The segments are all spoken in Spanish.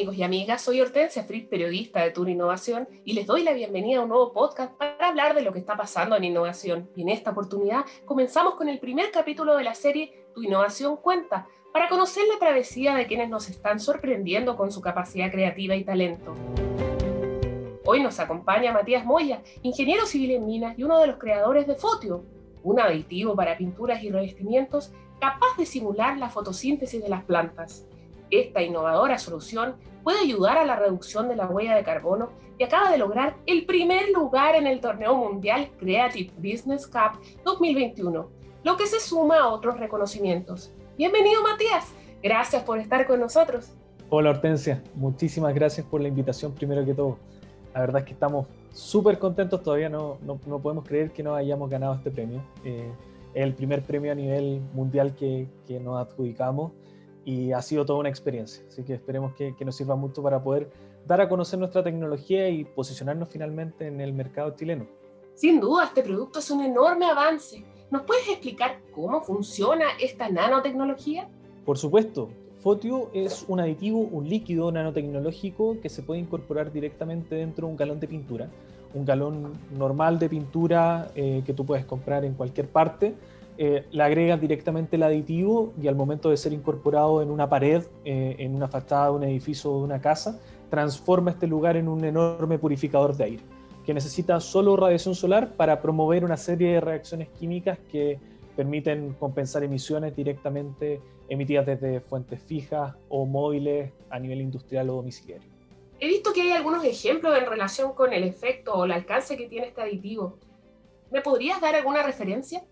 amigos y amigas, soy Hortensia Fritz, periodista de Tour Innovación, y les doy la bienvenida a un nuevo podcast para hablar de lo que está pasando en innovación. Y en esta oportunidad comenzamos con el primer capítulo de la serie Tu Innovación Cuenta, para conocer la travesía de quienes nos están sorprendiendo con su capacidad creativa y talento. Hoy nos acompaña Matías Moya, ingeniero civil en minas y uno de los creadores de Fotio, un aditivo para pinturas y revestimientos capaz de simular la fotosíntesis de las plantas. Esta innovadora solución puede ayudar a la reducción de la huella de carbono y acaba de lograr el primer lugar en el torneo mundial Creative Business Cup 2021, lo que se suma a otros reconocimientos. Bienvenido Matías, gracias por estar con nosotros. Hola Hortensia, muchísimas gracias por la invitación primero que todo. La verdad es que estamos súper contentos, todavía no, no, podemos creer que no hayamos ganado este premio. Eh, el primer premio a nivel mundial que, que nos adjudicamos y ha sido toda una experiencia. Así que esperemos que, nos sirva mucho para poder dar a conocer nuestra tecnología y posicionarnos finalmente en el mercado chileno. Sin duda, este producto es un enorme avance. ¿Nos puedes explicar cómo funciona esta nanotecnología? Por supuesto. Fotio es un aditivo, un líquido nanotecnológico que se puede incorporar directamente dentro de un galón de pintura. Un galón normal de pintura eh, que tú puedes comprar en cualquier parte eh, le agregan directamente el aditivo y al momento de ser incorporado en una pared, eh, en una fachada de un edificio o de una casa, transforma este lugar en un enorme purificador de aire, que necesita solo radiación solar para promover una serie de reacciones químicas que permiten compensar emisiones directamente emitidas desde fuentes fijas o móviles a nivel industrial o domiciliario. He visto que hay algunos ejemplos en relación con el efecto o el alcance que tiene este aditivo. ¿Me podrías dar alguna referencia?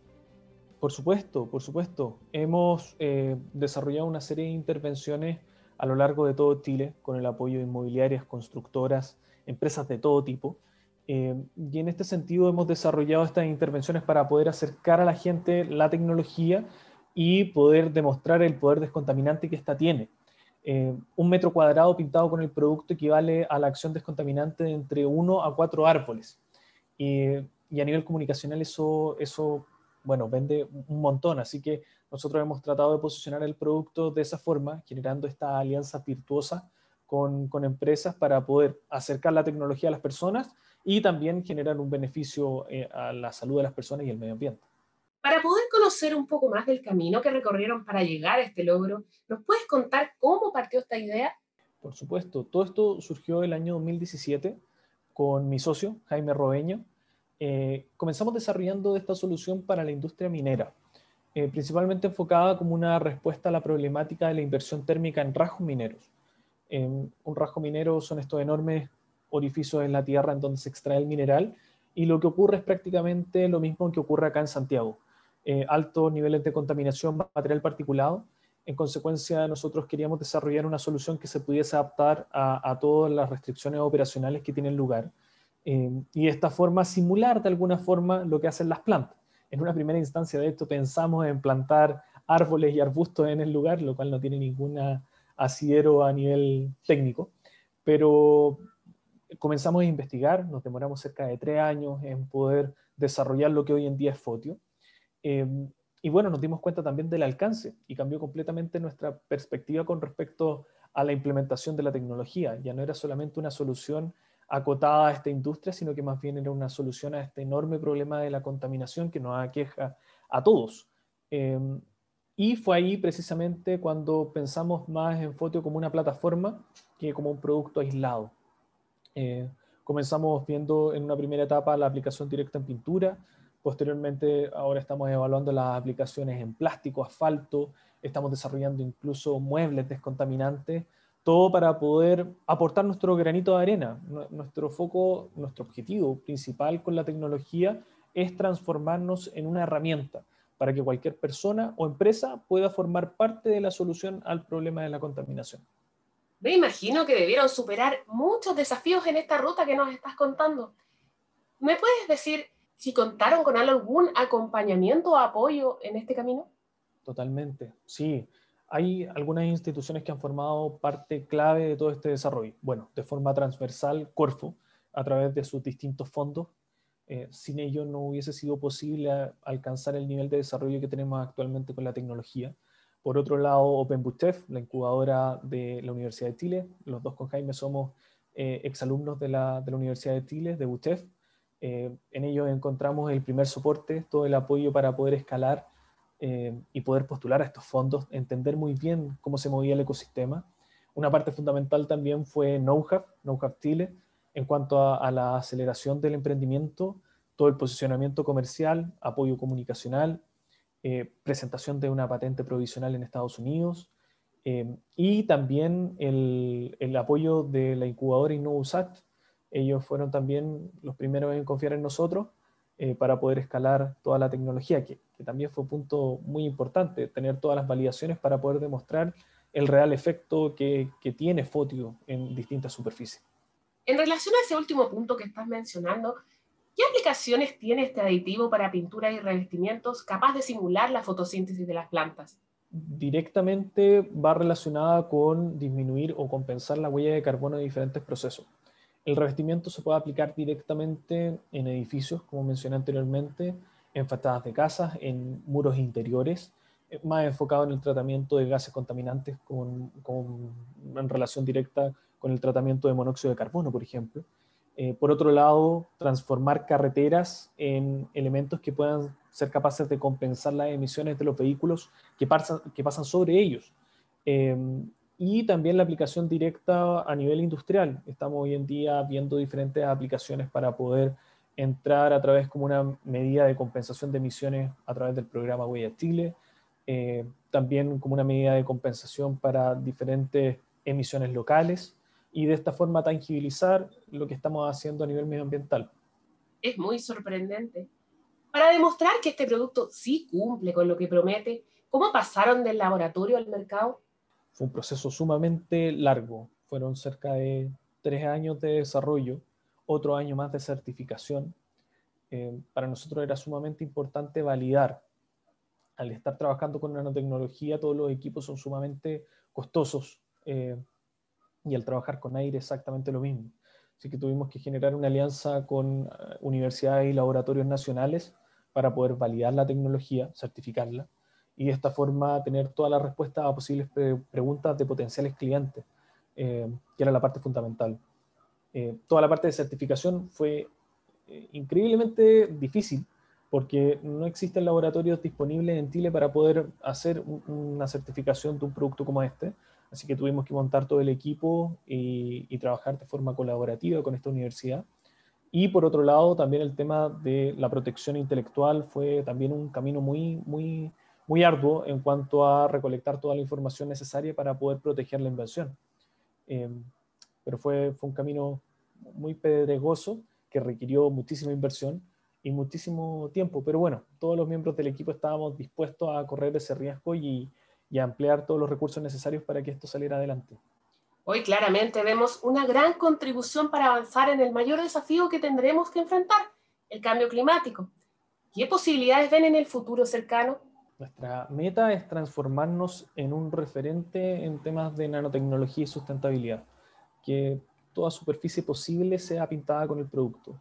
Por supuesto, por supuesto. Hemos eh, desarrollado una serie de intervenciones a lo largo de todo Chile con el apoyo de inmobiliarias, constructoras, empresas de todo tipo. Eh, y en este sentido hemos desarrollado estas intervenciones para poder acercar a la gente la tecnología y poder demostrar el poder descontaminante que ésta tiene. Eh, un metro cuadrado pintado con el producto equivale a la acción descontaminante de entre uno a cuatro árboles. y a nivel comunicacional eso, eso bueno, vende un montón, así que nosotros hemos tratado de posicionar el producto de esa forma, generando esta alianza virtuosa con, con empresas para poder acercar la tecnología a las personas y también generar un beneficio eh, a la salud de las personas y el medio ambiente. Para poder conocer un poco más del camino que recorrieron para llegar a este logro, ¿nos puedes contar cómo partió esta idea? Por supuesto, todo esto surgió el año 2017 con mi socio, Jaime Robeño, eh, comenzamos desarrollando esta solución para la industria minera, eh, principalmente enfocada como una respuesta a la problemática de la inversión térmica en rajos mineros. un rajo minero son estos enormes orificios en la tierra en donde se extrae el mineral y lo que ocurre es prácticamente lo mismo que ocurre acá en Santiago. Eh, altos niveles de contaminación, material particulado. En consecuencia, nosotros queríamos desarrollar una solución que se pudiese adaptar a, a todas las restricciones operacionales que tienen lugar eh, y esta forma simular de alguna forma lo que hacen las plantas. En una primera instancia, de esto, pensamos en plantar árboles y arbustos en el lugar, lo cual no tiene ningún asidero a nivel técnico, pero comenzamos a investigar, nos demoramos cerca de tres años en poder desarrollar lo que hoy en día es Fotio. Eh, y bueno, nos dimos cuenta también del alcance y cambió completamente nuestra perspectiva con respecto a la implementación de la tecnología. Ya no era solamente una solución acotada a esta industria, sino que más bien era una solución a este enorme problema de la contaminación que nos aqueja a todos. Em, y fue ahí precisamente cuando pensamos más en Fotio como una plataforma que como un producto aislado. Eh, comenzamos viendo en una primera etapa la aplicación directa en pintura, posteriormente ahora estamos evaluando las aplicaciones en plástico, asfalto, estamos desarrollando incluso muebles descontaminantes todo para poder aportar nuestro granito de arena. Nuestro foco, nuestro objetivo principal con la tecnología es transformarnos en una herramienta para que cualquier persona o empresa pueda formar parte de la solución al problema de la contaminación. Me imagino que debieron superar muchos desafíos en esta ruta que nos estás contando. ¿Me puedes decir si contaron con algún acompañamiento o apoyo en este camino? Totalmente, sí hay algunas instituciones que han formado parte clave de todo este desarrollo. Bueno, de forma transversal, Corfo, a través de sus distintos fondos. Eh, sin ello no hubiese sido posible alcanzar el nivel de desarrollo que tenemos actualmente con la tecnología. por otro lado, OpenBUTEF, la incubadora de la Universidad de Chile. Los dos con Jaime somos eh, exalumnos de la, Universidad de Chile, de BUTEF. Eh, en ellos encontramos el primer soporte, todo el apoyo para poder escalar eh, y poder postular a estos fondos, entender muy bien cómo se movía el ecosistema. Una parte fundamental también fue KnowHub, KnowHub Chile, en cuanto a, la aceleración del emprendimiento, todo el posicionamiento comercial, apoyo comunicacional, eh, presentación de una patente provisional en Estados Unidos eh, y también el, el, apoyo de la incubadora InnoUSAT. Ellos fueron también los primeros en confiar en nosotros para poder escalar toda la tecnología, que, que, también fue un punto muy importante, tener todas las validaciones para poder demostrar el real efecto que, que tiene Fotio en distintas superficies. En relación a ese último punto que estás mencionando, ¿Qué aplicaciones tiene este aditivo para pintura y revestimientos capaz de simular la fotosíntesis de las plantas? Directamente va relacionada con disminuir o compensar la huella de carbono de diferentes procesos. El revestimiento se puede aplicar directamente en edificios, como mencioné anteriormente, en fachadas de casas, en muros interiores, eh, más enfocado en el tratamiento de gases contaminantes con, con, en relación directa con el tratamiento de monóxido de carbono, por ejemplo. Eh, por otro lado, transformar carreteras en elementos que puedan ser capaces de compensar las emisiones de los vehículos que pasan, que pasan sobre ellos. Em, y también la aplicación directa a nivel industrial. Estamos hoy en día viendo diferentes aplicaciones para poder entrar a través como una medida de compensación de emisiones a través del programa Huella Chile, eh, también como una medida de compensación para diferentes emisiones locales y de esta forma tangibilizar lo que estamos haciendo a nivel medioambiental. Es muy sorprendente. Para demostrar que este producto sí cumple con lo que promete, ¿cómo pasaron del laboratorio al mercado? Fue un proceso sumamente largo. Fueron cerca de tres años de desarrollo, otro año más de certificación. Eh, para nosotros era sumamente importante validar. Al estar trabajando con nanotecnología, todos los equipos son sumamente costosos. Eh, y al trabajar con aire exactamente lo mismo. Así que tuvimos que generar una alianza con eh, universidades y laboratorios nacionales para poder validar la tecnología, certificarla, y de esta forma tener todas las respuestas a posibles preguntas de potenciales clientes, eh, que era la parte fundamental. Eh, toda la parte de certificación fue increíblemente difícil porque no existen laboratorios disponibles en Chile para poder hacer una certificación de un producto como este. Así que tuvimos que montar todo el equipo y, trabajar de forma colaborativa con esta universidad. Y por otro lado, también el tema de la protección intelectual fue también un camino muy, muy, muy arduo en cuanto a recolectar toda la información necesaria para poder proteger la invención. Em, pero fue, fue un camino muy pedregoso que requirió muchísima inversión y muchísimo tiempo. Pero bueno, todos los miembros del equipo estábamos dispuestos a correr ese riesgo y, y ampliar todos los recursos necesarios para que esto saliera adelante. Hoy claramente vemos una gran contribución para avanzar en el mayor desafío que tendremos que enfrentar, el cambio climático. ¿Qué posibilidades ven en el futuro cercano? Nuestra meta es transformarnos en un referente en temas de nanotecnología y sustentabilidad, que toda superficie posible sea pintada con el producto.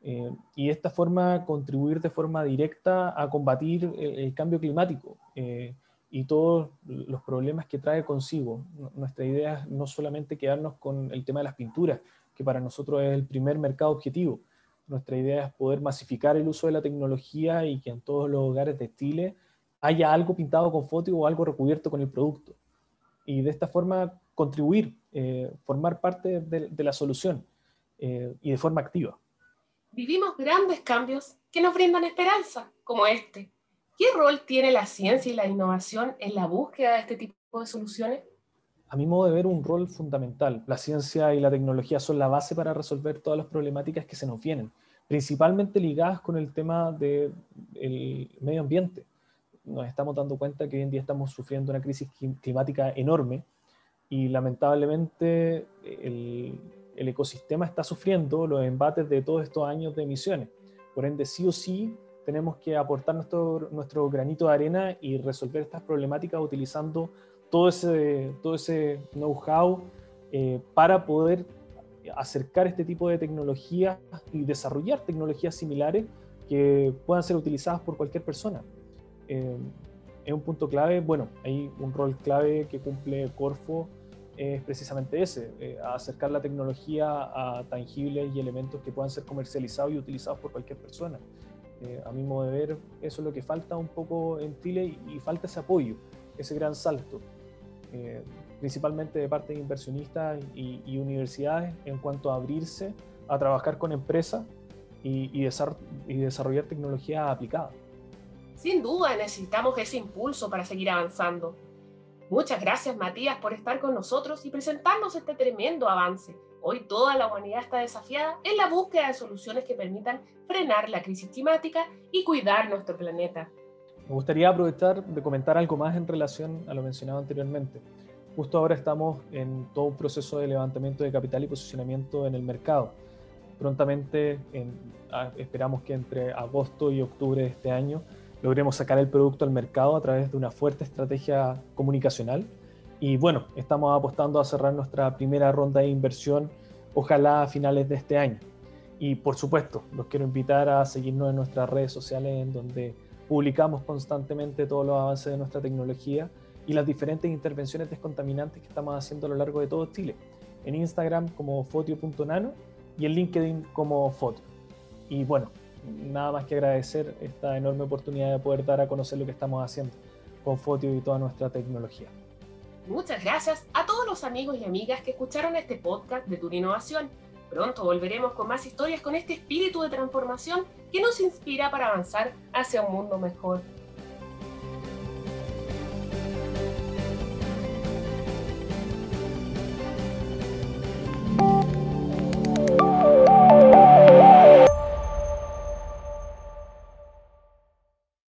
Eh, y de esta forma contribuir de forma directa a combatir el, cambio climático. Eh, y todos los problemas que trae consigo. Nuestra idea es no solamente quedarnos con el tema de las pinturas, que para nosotros es el primer mercado objetivo. Nuestra idea es poder masificar el uso de la tecnología y que en todos los hogares de Chile haya algo pintado con foto o algo recubierto con el producto. Y de esta forma contribuir, eh, formar parte de, de la solución eh, y de forma activa. Vivimos grandes cambios que nos brindan esperanza, como este, ¿Qué rol tiene la ciencia y la innovación en la búsqueda de este tipo de soluciones? A mi modo de ver, un rol fundamental. La ciencia y la tecnología son la base para resolver todas las problemáticas que se nos vienen, principalmente ligadas con el tema del medio ambiente. Nos estamos dando cuenta que hoy en día estamos sufriendo una crisis climática enorme y lamentablemente el, ecosistema está sufriendo los embates de todos estos años de emisiones. Por ende, sí o sí tenemos que aportar nuestro, nuestro granito de arena y resolver estas problemáticas utilizando todo ese, todo ese know-how eh, para poder acercar este tipo de tecnologías y desarrollar tecnologías similares que puedan ser utilizadas por cualquier persona. Eh, es un punto clave. Bueno, hay un rol clave que cumple Corfo, es precisamente ese, eh, acercar la tecnología a tangibles y elementos que puedan ser comercializados y utilizados por cualquier persona. Eh, a mi modo de ver, eso es lo que falta un poco en Chile y, falta ese apoyo, ese gran salto, eh, principalmente de parte de inversionistas y, universidades en cuanto a abrirse a trabajar con empresas y, y desarrollar tecnología aplicada. Sin duda necesitamos ese impulso para seguir avanzando. Muchas gracias Matías por estar con nosotros y presentarnos este tremendo avance. Hoy toda la humanidad está desafiada en la búsqueda de soluciones que permitan frenar la crisis climática y cuidar nuestro planeta. Me gustaría aprovechar de comentar algo más en relación a lo mencionado anteriormente. Justo ahora estamos en todo un proceso de levantamiento de capital y posicionamiento en el mercado. Prontamente esperamos que entre agosto y octubre de este año logremos sacar el producto al mercado a través de una fuerte estrategia comunicacional. Y bueno, estamos apostando a cerrar nuestra primera ronda de inversión, ojalá a finales de este año. Y por supuesto, los quiero invitar a seguirnos en nuestras redes sociales en donde publicamos constantemente todos los avances de nuestra tecnología y las diferentes intervenciones descontaminantes que estamos haciendo a lo largo de todo Chile. En Instagram como fotio.nano y en LinkedIn como fotio. Y bueno, nada más que agradecer esta enorme oportunidad de poder dar a conocer lo que estamos haciendo con Fotio y toda nuestra tecnología. Muchas gracias a todos los amigos y amigas que escucharon este podcast de Tour Innovación. Pronto volveremos con más historias con este espíritu de transformación que nos inspira para avanzar hacia un mundo mejor.